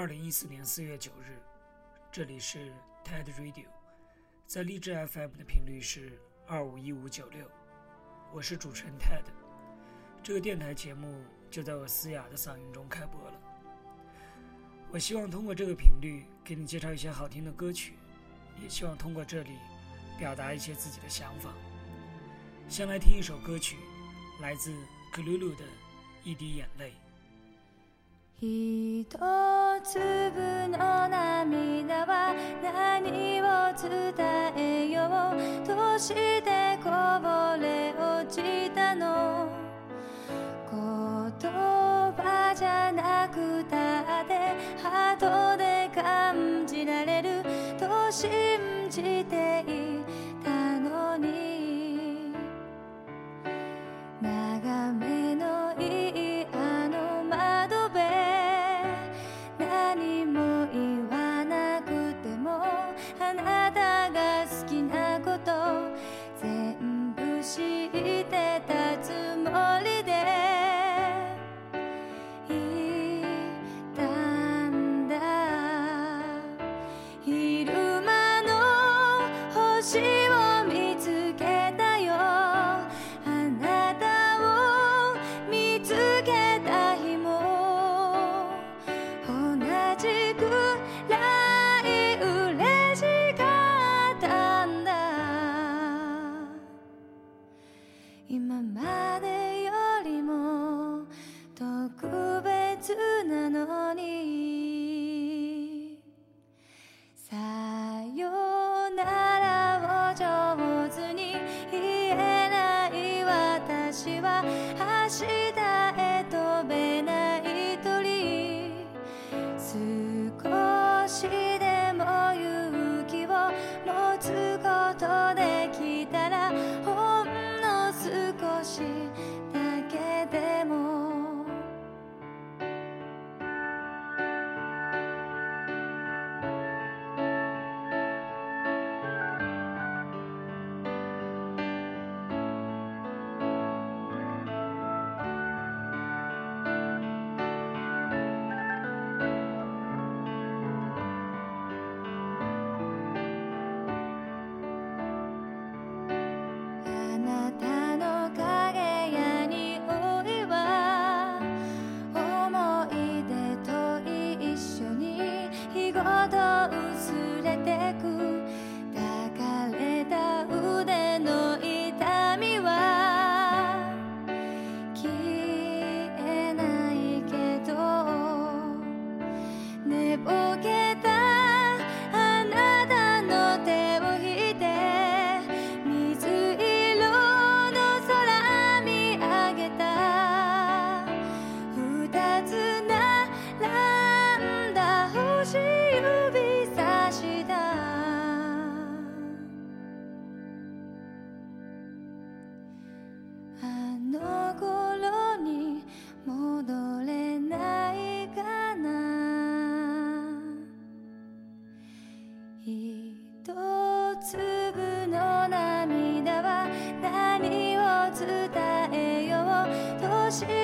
二零一四年四月九日，这里是 TED Radio，在荔枝 FM 的频率是二五一五九六，我是主持人 Ted。这个电台节目就在我嘶哑的嗓音中开播了。我希望通过这个频率给你介绍一些好听的歌曲，也希望通过这里表达一些自己的想法。先来听一首歌曲，来自格鲁鲁的《一滴眼泪》。一滴。粒の涙は何を伝えようとしてこぼれ落ちたの言葉じゃなくたってハートで感じられると信じて Dios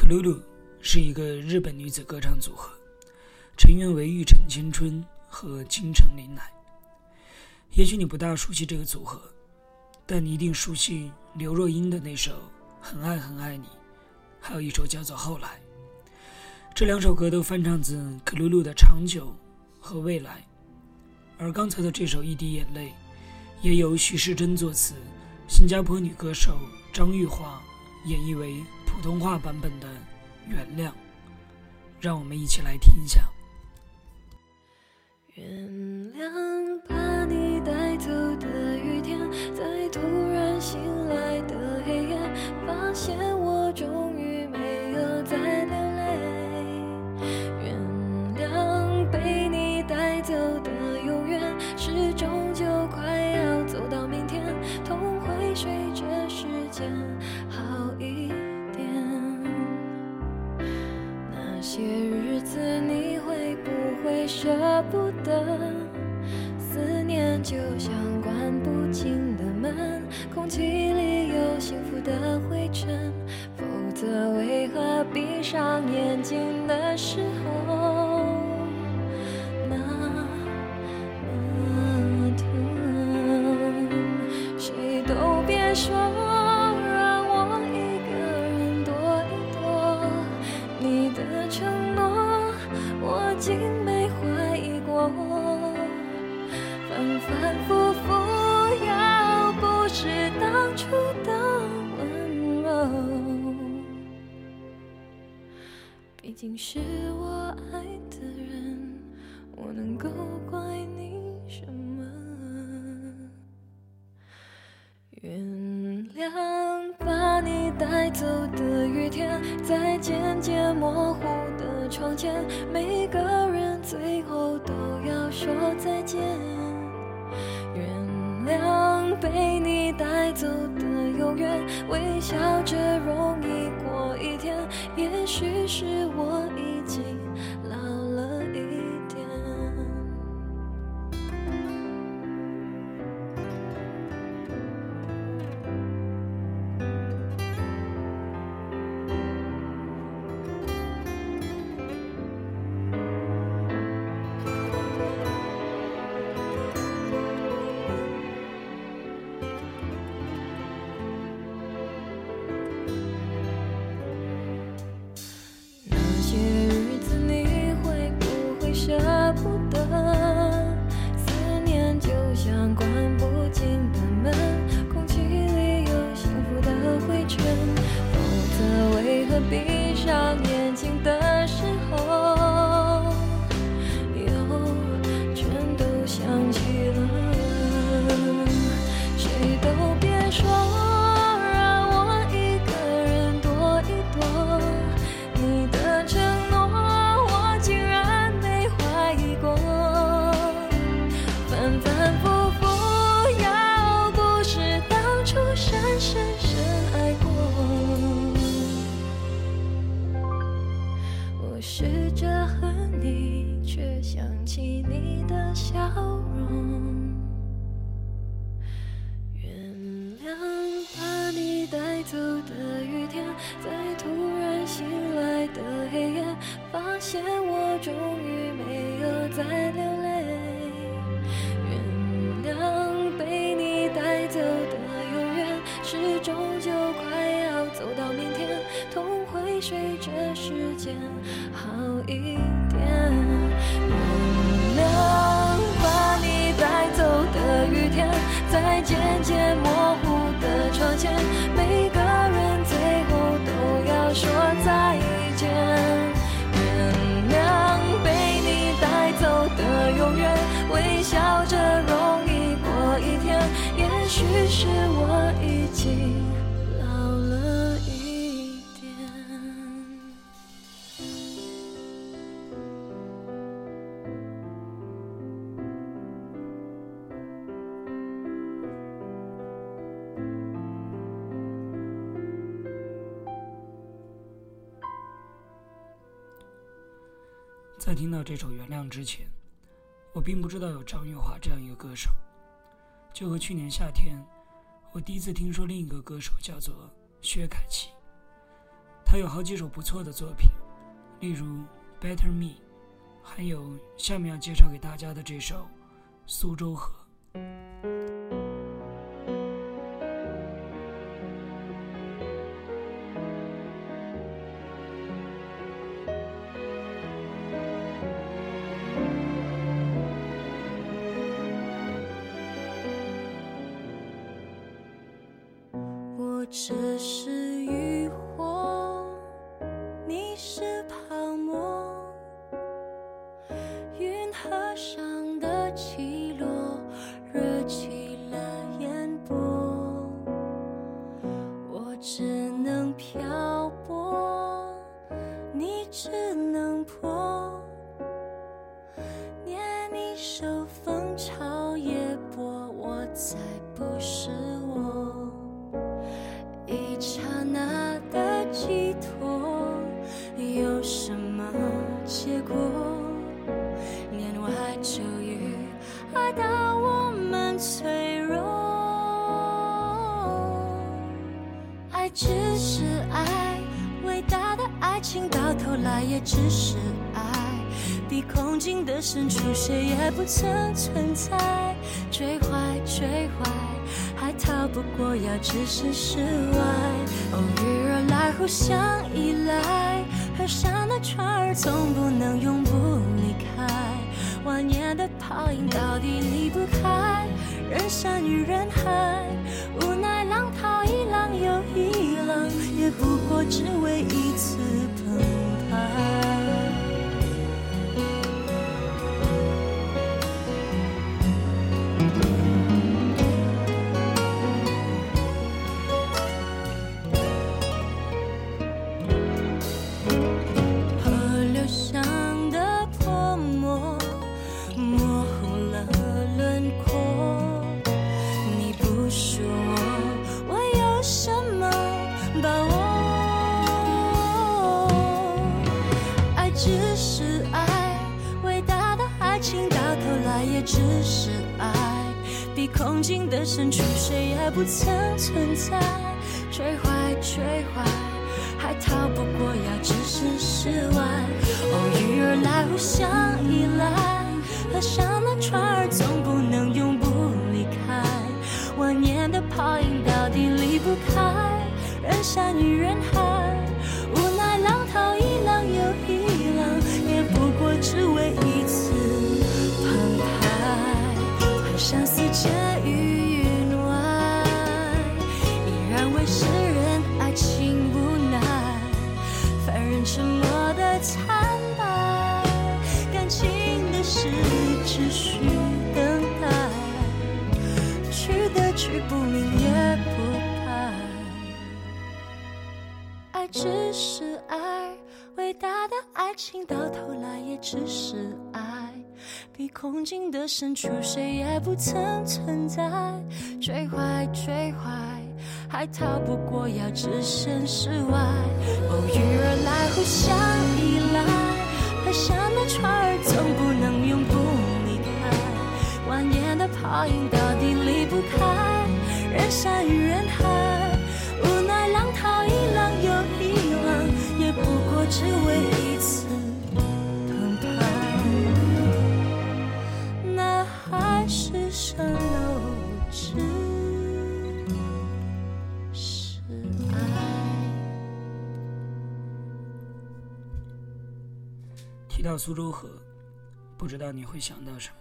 可露露是一个日本女子歌唱组合，成员为玉城千春和金城林奈。也许你不大熟悉这个组合，但你一定熟悉刘若英的那首《很爱很爱你》，还有一首叫做《后来》。这两首歌都翻唱自可露露的《长久》和《未来》，而刚才的这首《一滴眼泪》也由徐世珍作词，新加坡女歌手张玉华演绎为。普通话版本的《原谅》，让我们一起来听一下。原谅吧。竟没怀疑过，反反复复，要不是当初的温柔，毕竟是我爱的人，我能够怪你什么？原谅把你带走的雨天，在渐渐模糊的窗前，每个。最后都要说再见，原谅被你带走的永远，微笑着容。eat 在听到这首《原谅》之前，我并不知道有张玉华这样一个歌手。就和去年夏天，我第一次听说另一个歌手叫做薛凯琪，他有好几首不错的作品，例如《Better Me》，还有下面要介绍给大家的这首《苏州河》。结果，年外秋雨，爱到我们脆弱。爱只是爱，伟大的爱情到头来也只是爱。比空境的深处，谁也不曾存在。追坏追坏，还逃不过要置身事外。偶遇而来，互相依赖和伤船儿总不能永不离开，万年的泡影到底离不开。人山与人海，无奈浪淘一浪又一浪，也不过只为一次澎湃。依赖，合上了船儿，总不能永不离开。万年的泡影，到底离不开人山与人只是爱，伟大的爱情到头来也只是爱。比空境的深处，谁也不曾存在。追坏追坏，还逃不过要置身事外。偶遇而来，互相依赖。河上的船儿总不能永不离开。蜿蜒的泡影，到底离不开人山与人海。难道无是爱？提到苏州河，不知道你会想到什么？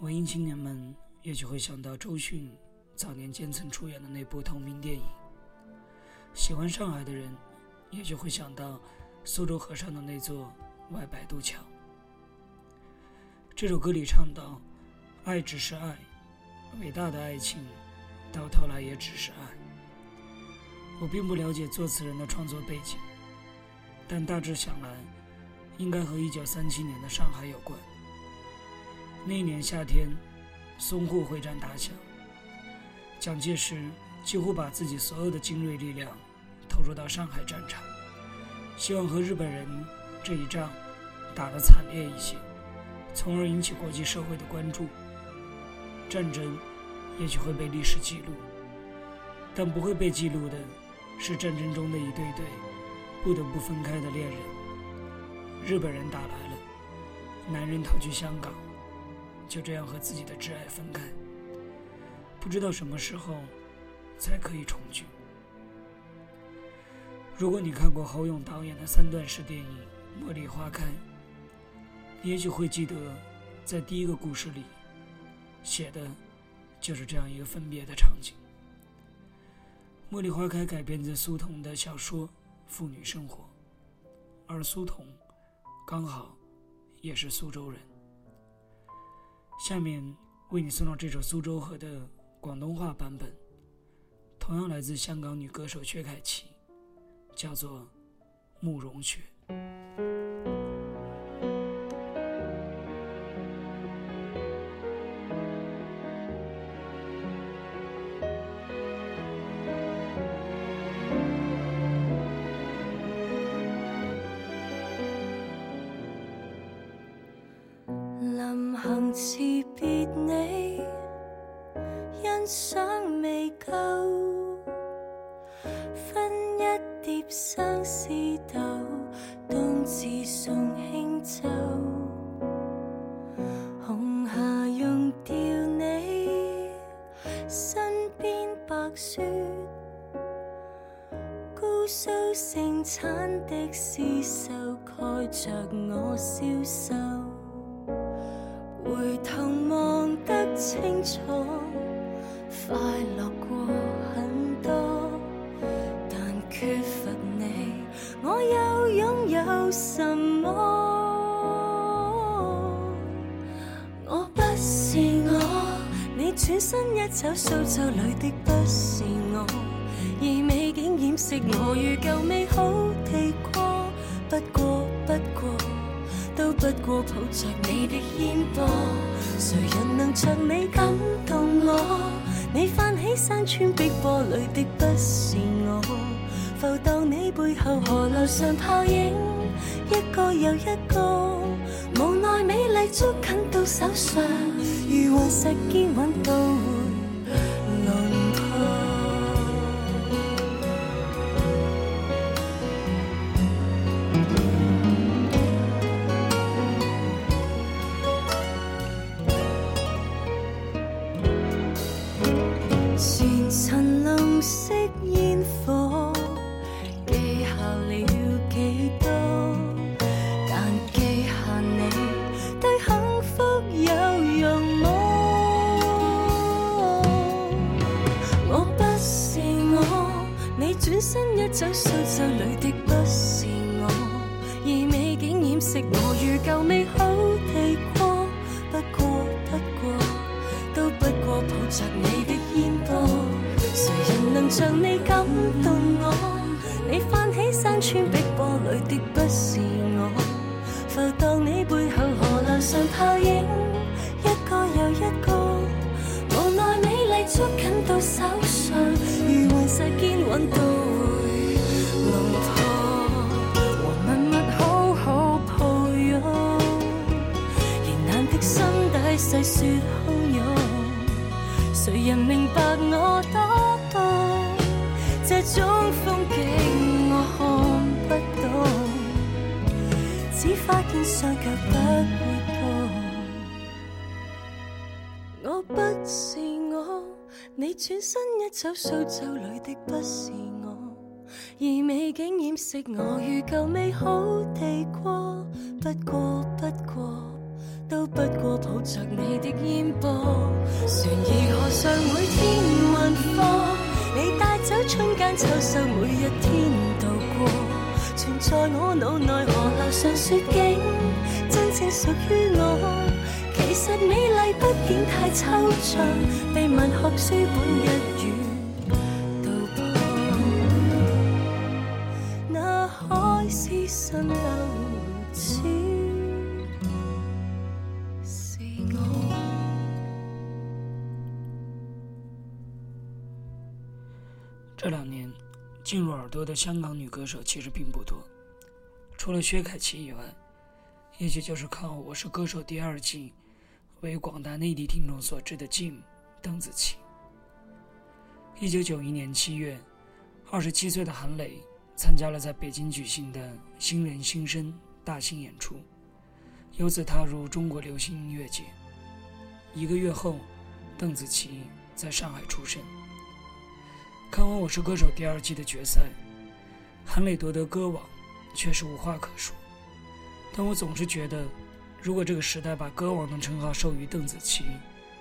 文艺青年们也许会想到周迅早年间曾出演的那部同名电影；喜欢上海的人也许会想到苏州河上的那座外白渡桥。这首歌里唱到。爱只是爱，伟大的爱情，到头来也只是爱。我并不了解作词人的创作背景，但大致想来，应该和1937年的上海有关。那年夏天，淞沪会战打响，蒋介石几乎把自己所有的精锐力量投入到上海战场，希望和日本人这一仗打得惨烈一些，从而引起国际社会的关注。战争，也许会被历史记录，但不会被记录的是战争中的一对对不得不分开的恋人。日本人打来了，男人逃去香港，就这样和自己的挚爱分开，不知道什么时候才可以重聚。如果你看过侯勇导演的三段式电影《茉莉花开》，你也许会记得，在第一个故事里。写的，就是这样一个分别的场景。《茉莉花开》改编自苏童的小说《妇女生活》，而苏童刚好也是苏州人。下面为你送上这首《苏州河》的广东话版本，同样来自香港女歌手薛凯琪，叫做《慕容雪》。雪，高梳盛产的丝绸盖着我消瘦。回头望得清楚，快乐过很多，但缺乏你，我又拥有什？身一走，苏州里的不是我，而美景掩饰我如旧美好地过。不过，不过，都不过抱着你的肩膊，谁人能像你感动我？你泛起山川碧波里的不是我，浮荡你背后河流上泡影，一个又一个。丽足近到手上，如顽石坚稳到。谁人明白我多高？这种风景我看不懂，只发现双脚不会痛。我不是我，你转身一走，苏州里的不是我，而美景掩饰我，如旧美好地过，不过不过。都不过抱着你的烟波，船儿河上每天运货，你带走春间秋收，每一天度过，存在我脑内河流上雪景，真正属于我。其实美丽不竟太抽象，被文学书本一语。的香港女歌手其实并不多，除了薛凯琪以外，也许就是靠《我是歌手》第二季，为广大内地听众所知的 Jim 邓紫棋。一九九一年七月，二十七岁的韩磊参加了在北京举行的新人新生》大型演出，由此踏入中国流行音乐界。一个月后，邓紫棋在上海出生。看完《我是歌手》第二季的决赛。韩磊夺得歌王，却是无话可说。但我总是觉得，如果这个时代把歌王的称号授予邓紫棋，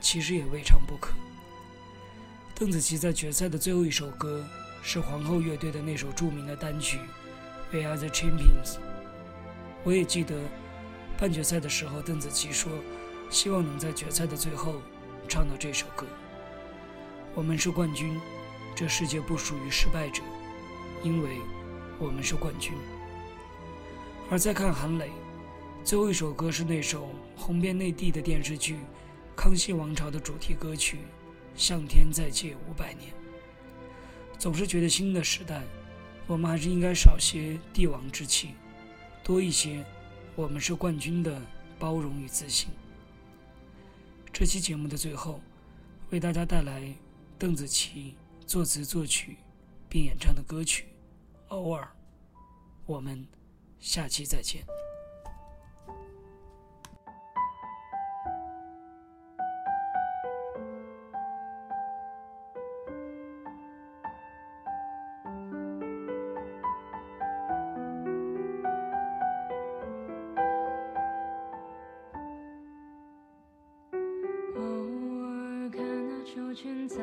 其实也未尝不可。邓紫棋在决赛的最后一首歌是皇后乐队的那首著名的单曲《We Are The Champions》。我也记得，半决赛的时候，邓紫棋说：“希望能在决赛的最后唱到这首歌。”“我们是冠军，这世界不属于失败者，因为。”我们是冠军。而再看韩磊，最后一首歌是那首红遍内地的电视剧《康熙王朝》的主题歌曲《向天再借五百年》。总是觉得新的时代，我们还是应该少些帝王之气，多一些“我们是冠军”的包容与自信。这期节目的最后，为大家带来邓紫棋作词作曲并演唱的歌曲。偶尔，我们下期再见。偶尔看那秋千在。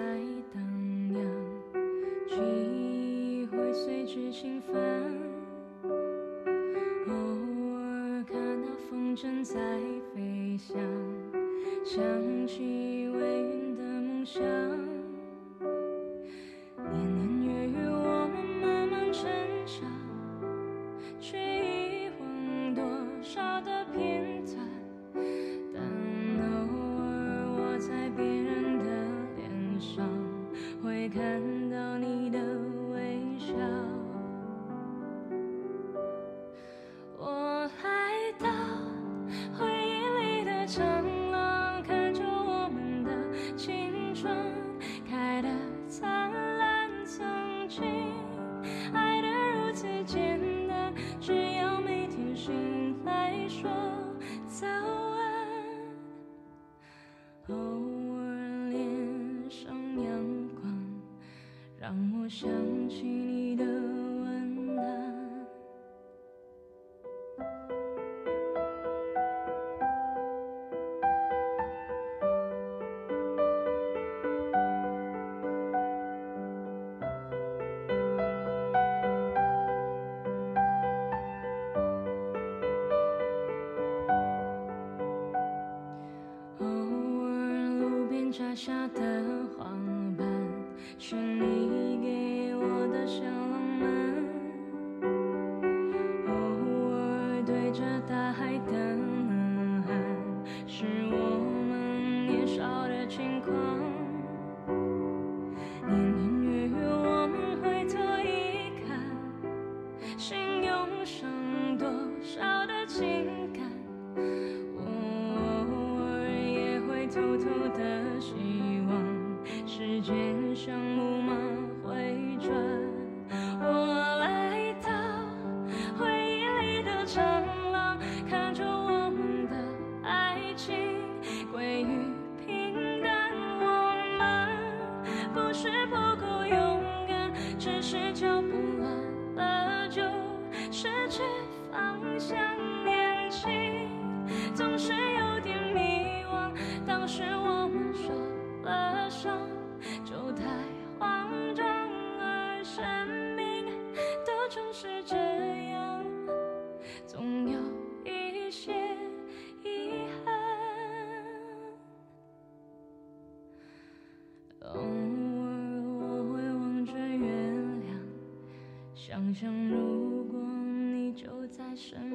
下的黄瓣，是你给我的小浪漫。偶尔对着大海。的。只是脚步乱了，就失去方向。年轻总是。要。sure.